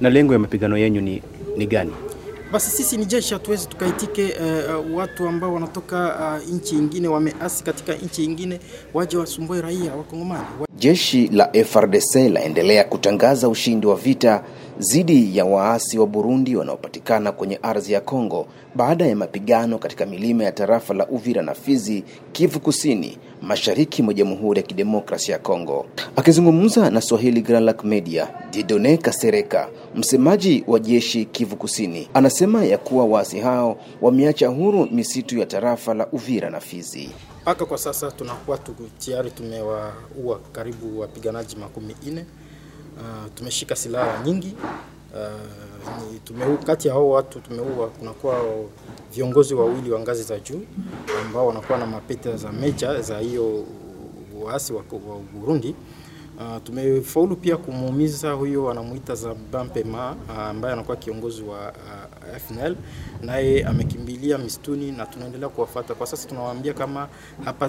Na lengo ya mapigano yenyu ni, ni gani? Basi sisi ni jeshi, hatuwezi tukaitike uh, watu ambao wanatoka uh, nchi ingine wameasi katika nchi ingine waje wasumbue raia wa Kongomani. Jeshi la FRDC laendelea kutangaza ushindi wa vita dhidi ya waasi wa Burundi wanaopatikana kwenye ardhi ya Kongo baada ya mapigano katika milima ya tarafa la Uvira na Fizi, Kivu Kusini, mashariki mwa Jamhuri ya Kidemokrasia ya Kongo. Akizungumza na Swahili Granlak Media, Didone Kasereka, msemaji wa jeshi Kivu Kusini, anasema ya kuwa waasi hao wameacha huru misitu ya tarafa la Uvira na Fizi. Mpaka kwa sasa tunakuwa tayari tumewaua karibu wapiganaji makumi nne. Uh, tumeshika silaha nyingi uh, tumeua, kati ya hao watu tumeua, kunakuwa viongozi wawili wa ngazi za juu ambao wanakuwa na mapete za meja za hiyo waasi wa, wa Burundi. Uh, tumefaulu pia kumuumiza huyo anamuita za Bampema uh, ambaye anakuwa kiongozi wa uh, FNL naye amekimbilia misituni na tunaendelea kuwafata Kwa sasa tunawaambia kama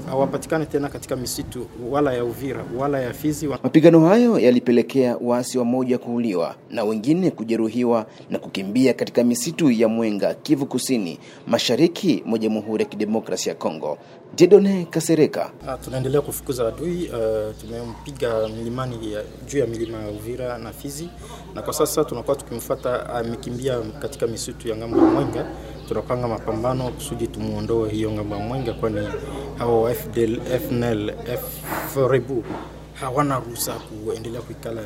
hawapatikane tena katika misitu wala ya Uvira wala ya Fizi. Mapigano hayo yalipelekea waasi wa moja kuuliwa na wengine kujeruhiwa na kukimbia katika misitu ya Mwenga, Kivu Kusini, mashariki mwa Jamhuri ya Kidemokrasia ya Kongo. Jedone Kasereka: uh, tunaendelea kufukuza adui uh, tumempiga milimani ya, juu ya milima ya Uvira na Fizi, na kwa sasa tunakuwa tukimfuata, amekimbia katika misitu ya ng'ambo ya Mwenga. Tunapanga mapambano kusudi tumuondoe hiyo ng'ambo ya Mwenga, kwani hao FDL, FNL, FREBU hawana ruhusa kuendelea kuikala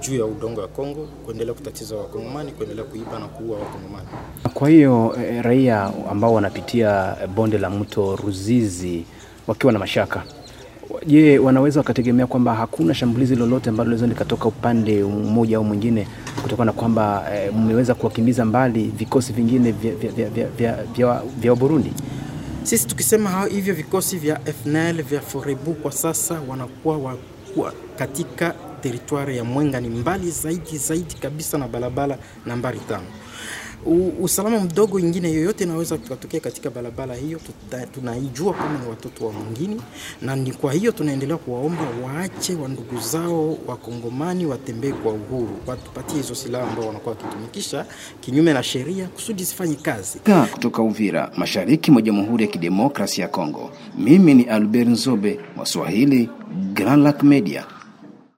juu ya udongo wa Kongo, kuendelea kutatiza Wakongomani, kuendelea kuiba na kuua Wakongomani. Kwa hiyo e, raia ambao wanapitia bonde la mto Ruzizi wakiwa na mashaka Je, wanaweza wakategemea kwamba hakuna shambulizi lolote ambalo linaweza likatoka upande mmoja au mwingine kutokana na kwamba e, mmeweza kuwakimbiza mbali vikosi vingine vya, vya, vya, vya, vya, vya, vya Burundi? Sisi tukisema hao hivyo vikosi vya FNL vya Forebu kwa sasa wanakuwa wakuwa katika teritwari ya Mwenga, ni mbali zaidi zaidi kabisa na barabara nambari tano. Usalama mdogo ingine yoyote inaweza kutokea katika barabara hiyo, tunaijua kama ni watoto wa mwingine, na ni kwa hiyo tunaendelea kuwaomba waache wa ndugu zao wakongomani watembee kwa uhuru, watupatie hizo silaha ambao wanakuwa wakitumikisha kinyume na sheria kusudi zifanye kazi. Kutoka Uvira, mashariki mwa Jamhuri ya Kidemokrasia ya Kongo, mimi ni Albert Nzobe wa Swahili Grand Lac Media.